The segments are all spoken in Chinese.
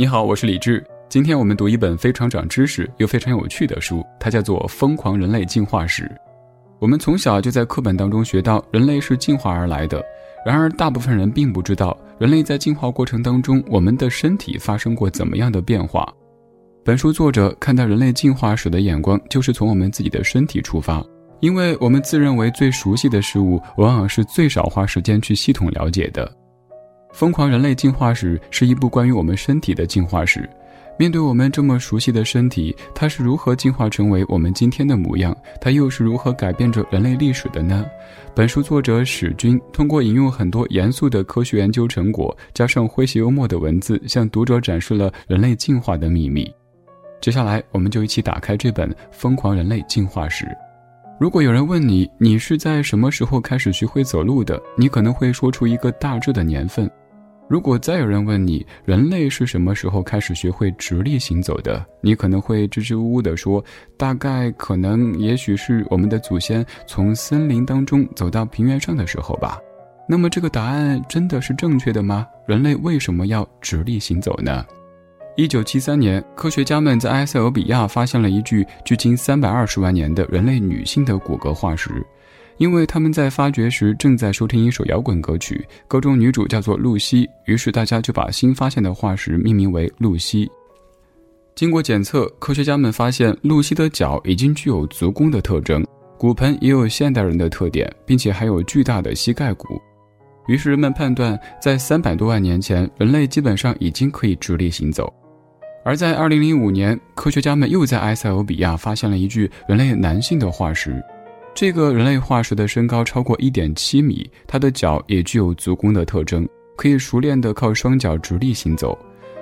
你好，我是李志。今天我们读一本非常长知识又非常有趣的书，它叫做《疯狂人类进化史》。我们从小就在课本当中学到人类是进化而来的，然而大部分人并不知道，人类在进化过程当中，我们的身体发生过怎么样的变化。本书作者看待人类进化史的眼光，就是从我们自己的身体出发，因为我们自认为最熟悉的事物，往往是最少花时间去系统了解的。《疯狂人类进化史》是一部关于我们身体的进化史。面对我们这么熟悉的身体，它是如何进化成为我们今天的模样？它又是如何改变着人类历史的呢？本书作者史军通过引用很多严肃的科学研究成果，加上诙谐幽默的文字，向读者展示了人类进化的秘密。接下来，我们就一起打开这本《疯狂人类进化史》。如果有人问你，你是在什么时候开始学会走路的？你可能会说出一个大致的年份。如果再有人问你人类是什么时候开始学会直立行走的，你可能会支支吾吾地说，大概可能也许是我们的祖先从森林当中走到平原上的时候吧。那么这个答案真的是正确的吗？人类为什么要直立行走呢？一九七三年，科学家们在埃塞俄比亚发现了一具距今三百二十万年的人类女性的骨骼化石。因为他们在发掘时正在收听一首摇滚歌曲，歌中女主叫做露西，于是大家就把新发现的化石命名为露西。经过检测，科学家们发现露西的脚已经具有足弓的特征，骨盆也有现代人的特点，并且还有巨大的膝盖骨。于是人们判断，在三百多万年前，人类基本上已经可以直立行走。而在二零零五年，科学家们又在埃塞俄比亚发现了一具人类男性的化石。这个人类化石的身高超过一点七米，他的脚也具有足弓的特征，可以熟练地靠双脚直立行走。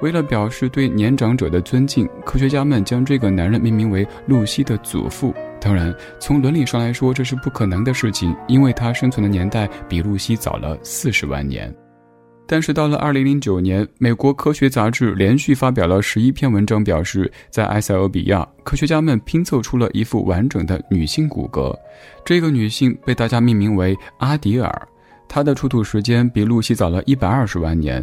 为了表示对年长者的尊敬，科学家们将这个男人命名为露西的祖父。当然，从伦理上来说，这是不可能的事情，因为他生存的年代比露西早了四十万年。但是到了二零零九年，美国科学杂志连续发表了十一篇文章，表示在埃塞俄比亚，科学家们拼凑出了一副完整的女性骨骼。这个女性被大家命名为阿迪尔，她的出土时间比露西早了一百二十万年。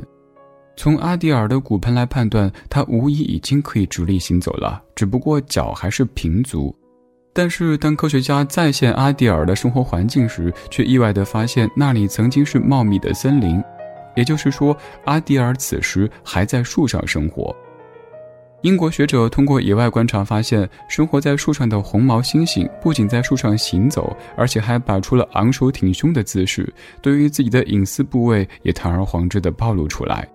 从阿迪尔的骨盆来判断，她无疑已经可以直立行走了，只不过脚还是平足。但是当科学家再现阿迪尔的生活环境时，却意外地发现那里曾经是茂密的森林。也就是说，阿迪尔此时还在树上生活。英国学者通过野外观察发现，生活在树上的红毛猩猩不仅在树上行走，而且还摆出了昂首挺胸的姿势，对于自己的隐私部位也堂而皇之地暴露出来。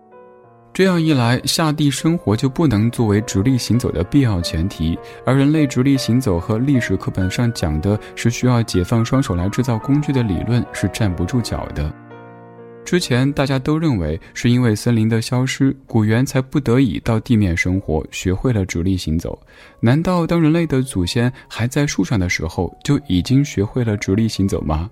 这样一来，下地生活就不能作为直立行走的必要前提，而人类直立行走和历史课本上讲的是需要解放双手来制造工具的理论是站不住脚的。之前大家都认为是因为森林的消失，古猿才不得已到地面生活，学会了直立行走。难道当人类的祖先还在树上的时候，就已经学会了直立行走吗？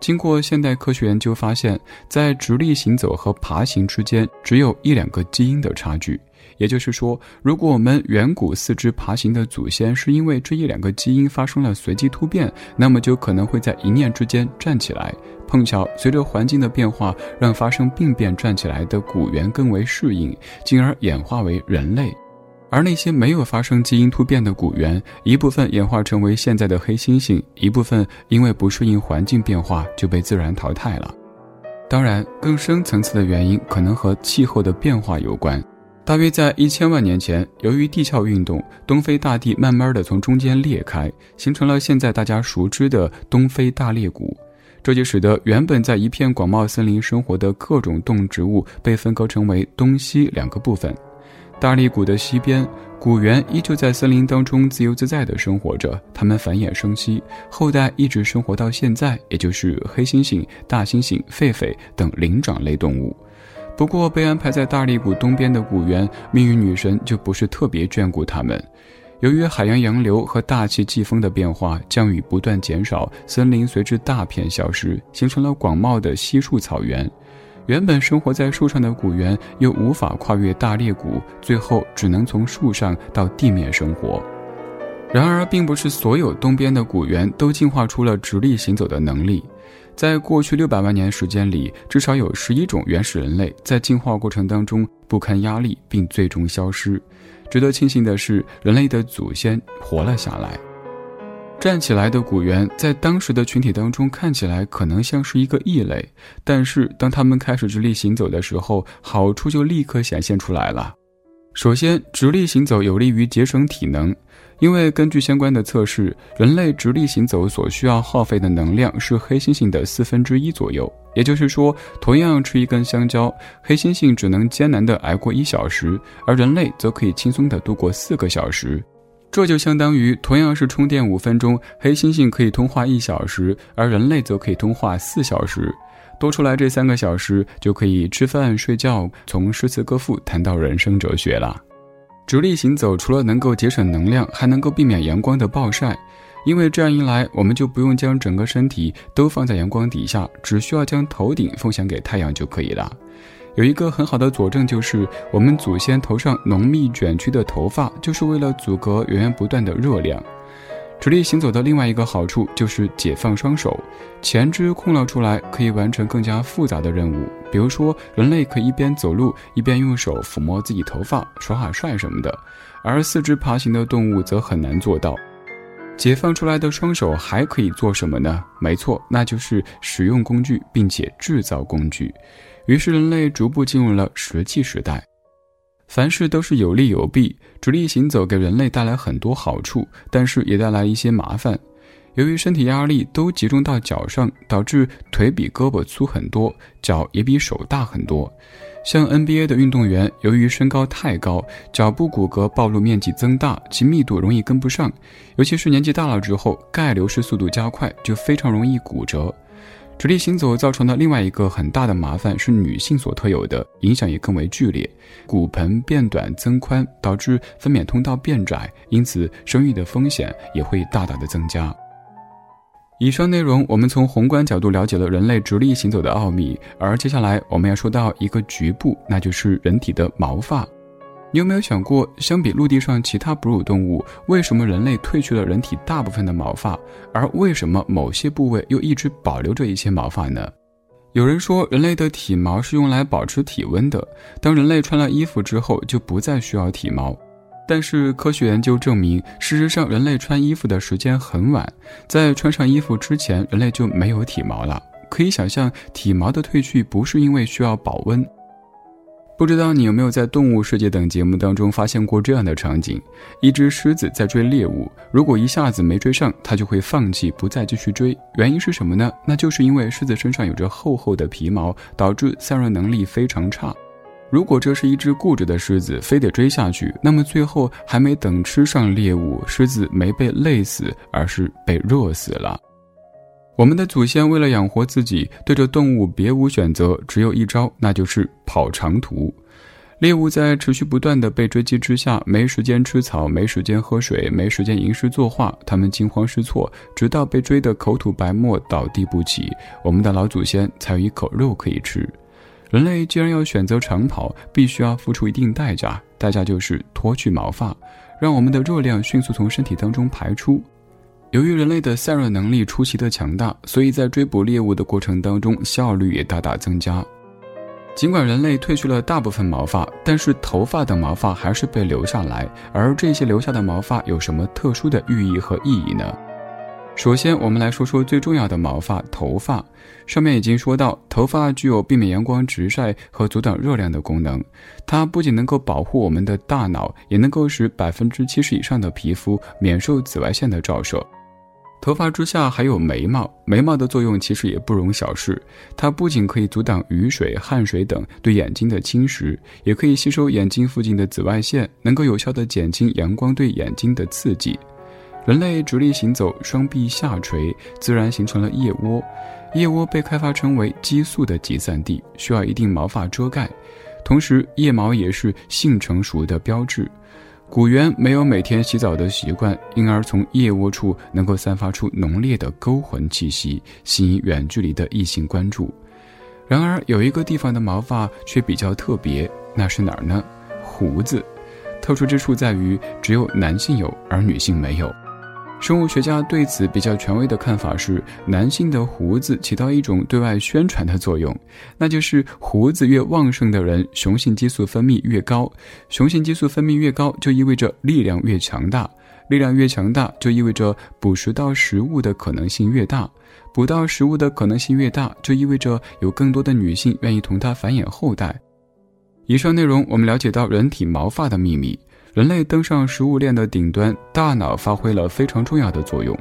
经过现代科学研究发现，在直立行走和爬行之间，只有一两个基因的差距。也就是说，如果我们远古四肢爬行的祖先是因为这一两个基因发生了随机突变，那么就可能会在一念之间站起来。碰巧随着环境的变化，让发生病变站起来的古猿更为适应，进而演化为人类。而那些没有发生基因突变的古猿，一部分演化成为现在的黑猩猩，一部分因为不适应环境变化就被自然淘汰了。当然，更深层次的原因可能和气候的变化有关。大约在一千万年前，由于地壳运动，东非大地慢慢的从中间裂开，形成了现在大家熟知的东非大裂谷。这就使得原本在一片广袤森林生活的各种动植物被分割成为东西两个部分。大裂谷的西边，古猿依旧在森林当中自由自在地生活着，它们繁衍生息，后代一直生活到现在，也就是黑猩猩、大猩猩、狒狒等灵长类动物。不过，被安排在大力谷东边的古猿，命运女神就不是特别眷顾他们。由于海洋洋流和大气季风的变化，降雨不断减少，森林随之大片消失，形成了广袤的稀树草原。原本生活在树上的古猿又无法跨越大裂谷，最后只能从树上到地面生活。然而，并不是所有东边的古猿都进化出了直立行走的能力。在过去六百万年时间里，至少有十一种原始人类在进化过程当中不堪压力，并最终消失。值得庆幸的是，人类的祖先活了下来。站起来的古猿在当时的群体当中看起来可能像是一个异类，但是当他们开始直立行走的时候，好处就立刻显现出来了。首先，直立行走有利于节省体能。因为根据相关的测试，人类直立行走所需要耗费的能量是黑猩猩的四分之一左右。也就是说，同样吃一根香蕉，黑猩猩只能艰难地挨过一小时，而人类则可以轻松地度过四个小时。这就相当于同样是充电五分钟，黑猩猩可以通话一小时，而人类则可以通话四小时。多出来这三个小时，就可以吃饭、睡觉，从诗词歌赋谈到人生哲学了。直立行走除了能够节省能量，还能够避免阳光的暴晒，因为这样一来，我们就不用将整个身体都放在阳光底下，只需要将头顶奉献给太阳就可以了。有一个很好的佐证，就是我们祖先头上浓密卷曲的头发，就是为了阻隔源源不断的热量。直立行走的另外一个好处就是解放双手，前肢空了出来，可以完成更加复杂的任务。比如说，人类可以一边走路一边用手抚摸自己头发，耍耍帅什么的；而四肢爬行的动物则很难做到。解放出来的双手还可以做什么呢？没错，那就是使用工具，并且制造工具。于是，人类逐步进入了石器时代。凡事都是有利有弊，直立行走给人类带来很多好处，但是也带来一些麻烦。由于身体压力都集中到脚上，导致腿比胳膊粗很多，脚也比手大很多。像 NBA 的运动员，由于身高太高，脚部骨骼暴露面积增大，其密度容易跟不上，尤其是年纪大了之后，钙流失速度加快，就非常容易骨折。直立行走造成的另外一个很大的麻烦是女性所特有的，影响也更为剧烈，骨盆变短增宽，导致分娩通道变窄，因此生育的风险也会大大的增加。以上内容我们从宏观角度了解了人类直立行走的奥秘，而接下来我们要说到一个局部，那就是人体的毛发。你有没有想过，相比陆地上其他哺乳动物，为什么人类褪去了人体大部分的毛发，而为什么某些部位又一直保留着一些毛发呢？有人说，人类的体毛是用来保持体温的，当人类穿了衣服之后，就不再需要体毛。但是科学研究证明，事实上人类穿衣服的时间很晚，在穿上衣服之前，人类就没有体毛了。可以想象，体毛的褪去不是因为需要保温。不知道你有没有在《动物世界》等节目当中发现过这样的场景：一只狮子在追猎物，如果一下子没追上，它就会放弃，不再继续追。原因是什么呢？那就是因为狮子身上有着厚厚的皮毛，导致散热能力非常差。如果这是一只固执的狮子，非得追下去，那么最后还没等吃上猎物，狮子没被累死，而是被热死了。我们的祖先为了养活自己，对着动物别无选择，只有一招，那就是跑长途。猎物在持续不断的被追击之下，没时间吃草，没时间喝水，没时间吟诗作画，他们惊慌失措，直到被追得口吐白沫，倒地不起，我们的老祖先才有一口肉可以吃。人类既然要选择长跑，必须要付出一定代价，代价就是脱去毛发，让我们的热量迅速从身体当中排出。由于人类的散热能力出奇的强大，所以在追捕猎物的过程当中，效率也大大增加。尽管人类褪去了大部分毛发，但是头发等毛发还是被留下来。而这些留下的毛发有什么特殊的寓意和意义呢？首先，我们来说说最重要的毛发——头发。上面已经说到，头发具有避免阳光直晒和阻挡热量的功能。它不仅能够保护我们的大脑，也能够使百分之七十以上的皮肤免受紫外线的照射。头发之下还有眉毛，眉毛的作用其实也不容小视。它不仅可以阻挡雨水、汗水等对眼睛的侵蚀，也可以吸收眼睛附近的紫外线，能够有效的减轻阳光对眼睛的刺激。人类直立行走，双臂下垂，自然形成了腋窝。腋窝被开发成为激素的集散地，需要一定毛发遮盖。同时，腋毛也是性成熟的标志。古猿没有每天洗澡的习惯，因而从腋窝处能够散发出浓烈的勾魂气息，吸引远距离的异性关注。然而，有一个地方的毛发却比较特别，那是哪儿呢？胡子。特殊之处在于，只有男性有，而女性没有。生物学家对此比较权威的看法是，男性的胡子起到一种对外宣传的作用，那就是胡子越旺盛的人，雄性激素分泌越高，雄性激素分泌越高，就意味着力量越强大，力量越强大，就意味着捕食到食物的可能性越大，捕到食物的可能性越大，就意味着有更多的女性愿意同他繁衍后代。以上内容，我们了解到人体毛发的秘密。人类登上食物链的顶端，大脑发挥了非常重要的作用。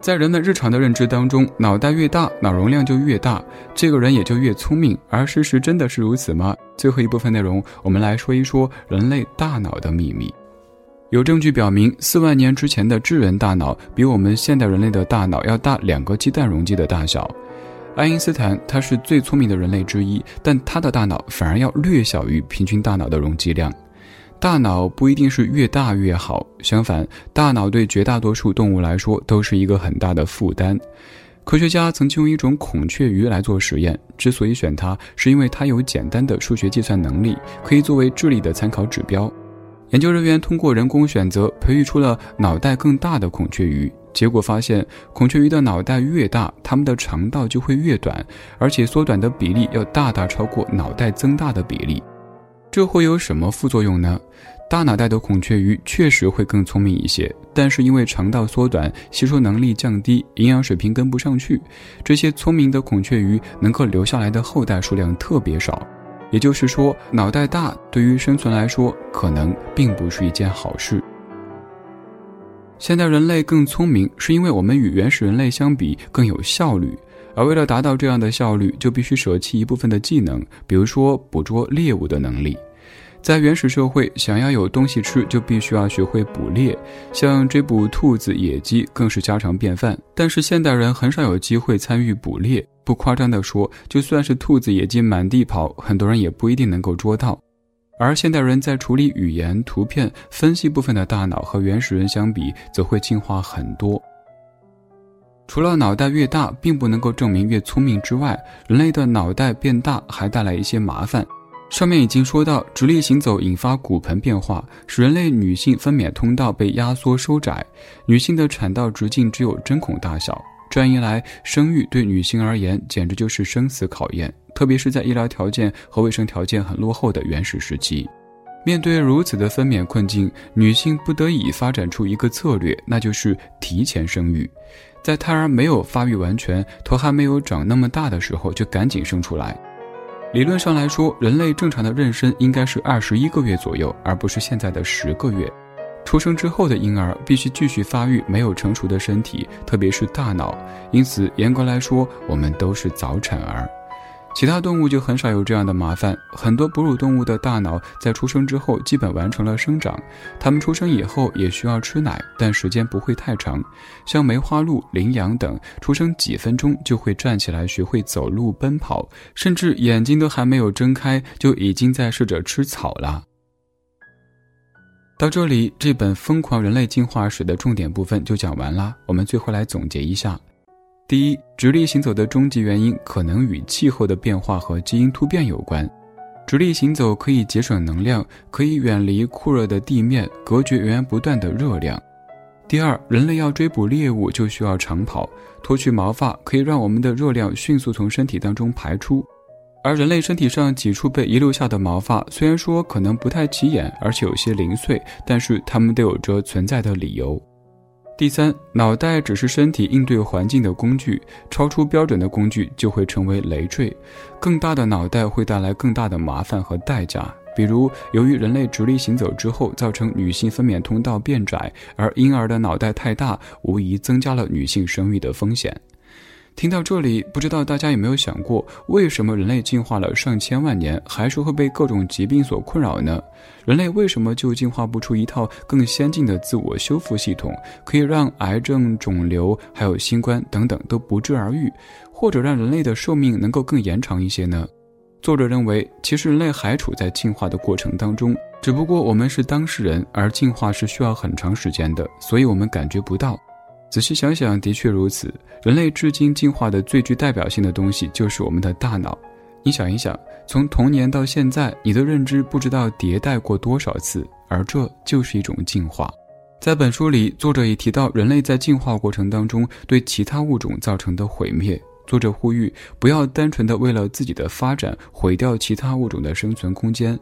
在人们日常的认知当中，脑袋越大，脑容量就越大，这个人也就越聪明。而事实真的是如此吗？最后一部分内容，我们来说一说人类大脑的秘密。有证据表明，四万年之前的智人大脑比我们现代人类的大脑要大两个鸡蛋容积的大小。爱因斯坦他是最聪明的人类之一，但他的大脑反而要略小于平均大脑的容积量。大脑不一定是越大越好，相反，大脑对绝大多数动物来说都是一个很大的负担。科学家曾经用一种孔雀鱼来做实验，之所以选它，是因为它有简单的数学计算能力，可以作为智力的参考指标。研究人员通过人工选择，培育出了脑袋更大的孔雀鱼。结果发现，孔雀鱼的脑袋越大，它们的肠道就会越短，而且缩短的比例要大大超过脑袋增大的比例。这会有什么副作用呢？大脑袋的孔雀鱼确实会更聪明一些，但是因为肠道缩短，吸收能力降低，营养水平跟不上去，这些聪明的孔雀鱼能够留下来的后代数量特别少。也就是说，脑袋大对于生存来说，可能并不是一件好事。现代人类更聪明，是因为我们与原始人类相比更有效率。而为了达到这样的效率，就必须舍弃一部分的技能，比如说捕捉猎物的能力。在原始社会，想要有东西吃，就必须要学会捕猎，像追捕兔子、野鸡更是家常便饭。但是现代人很少有机会参与捕猎，不夸张地说，就算是兔子、野鸡满地跑，很多人也不一定能够捉到。而现代人在处理语言、图片分析部分的大脑和原始人相比，则会进化很多。除了脑袋越大并不能够证明越聪明之外，人类的脑袋变大还带来一些麻烦。上面已经说到，直立行走引发骨盆变化，使人类女性分娩通道被压缩收窄，女性的产道直径只有针孔大小。这样一来，生育对女性而言简直就是生死考验，特别是在医疗条件和卫生条件很落后的原始时期。面对如此的分娩困境，女性不得已发展出一个策略，那就是提前生育。在胎儿没有发育完全、头还没有长那么大的时候，就赶紧生出来。理论上来说，人类正常的妊娠应该是二十一个月左右，而不是现在的十个月。出生之后的婴儿必须继续发育没有成熟的身体，特别是大脑。因此，严格来说，我们都是早产儿。其他动物就很少有这样的麻烦。很多哺乳动物的大脑在出生之后基本完成了生长，它们出生以后也需要吃奶，但时间不会太长。像梅花鹿、羚羊等，出生几分钟就会站起来学会走路、奔跑，甚至眼睛都还没有睁开就已经在试着吃草了。到这里，这本《疯狂人类进化史》的重点部分就讲完了。我们最后来总结一下。第一，直立行走的终极原因可能与气候的变化和基因突变有关。直立行走可以节省能量，可以远离酷热的地面，隔绝源源不断的热量。第二，人类要追捕猎物就需要长跑，脱去毛发可以让我们的热量迅速从身体当中排出。而人类身体上几处被遗留下的毛发，虽然说可能不太起眼，而且有些零碎，但是它们都有着存在的理由。第三，脑袋只是身体应对环境的工具，超出标准的工具就会成为累赘。更大的脑袋会带来更大的麻烦和代价，比如由于人类直立行走之后，造成女性分娩通道变窄，而婴儿的脑袋太大，无疑增加了女性生育的风险。听到这里，不知道大家有没有想过，为什么人类进化了上千万年，还是会被各种疾病所困扰呢？人类为什么就进化不出一套更先进的自我修复系统，可以让癌症、肿瘤还有新冠等等都不治而愈，或者让人类的寿命能够更延长一些呢？作者认为，其实人类还处在进化的过程当中，只不过我们是当事人，而进化是需要很长时间的，所以我们感觉不到。仔细想想，的确如此。人类至今进化的最具代表性的东西，就是我们的大脑。你想一想，从童年到现在，你的认知不知道迭代过多少次，而这就是一种进化。在本书里，作者也提到人类在进化过程当中对其他物种造成的毁灭。作者呼吁不要单纯的为了自己的发展毁掉其他物种的生存空间。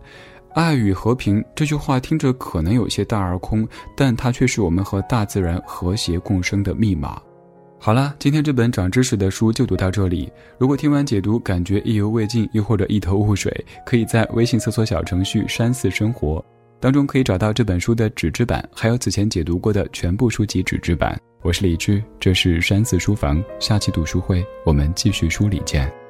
爱与和平这句话听着可能有些大而空，但它却是我们和大自然和谐共生的密码。好了，今天这本长知识的书就读到这里。如果听完解读感觉意犹未尽，又或者一头雾水，可以在微信搜索小程序“山寺生活”当中可以找到这本书的纸质版，还有此前解读过的全部书籍纸质版。我是李志，这是山寺书房，下期读书会我们继续梳理见。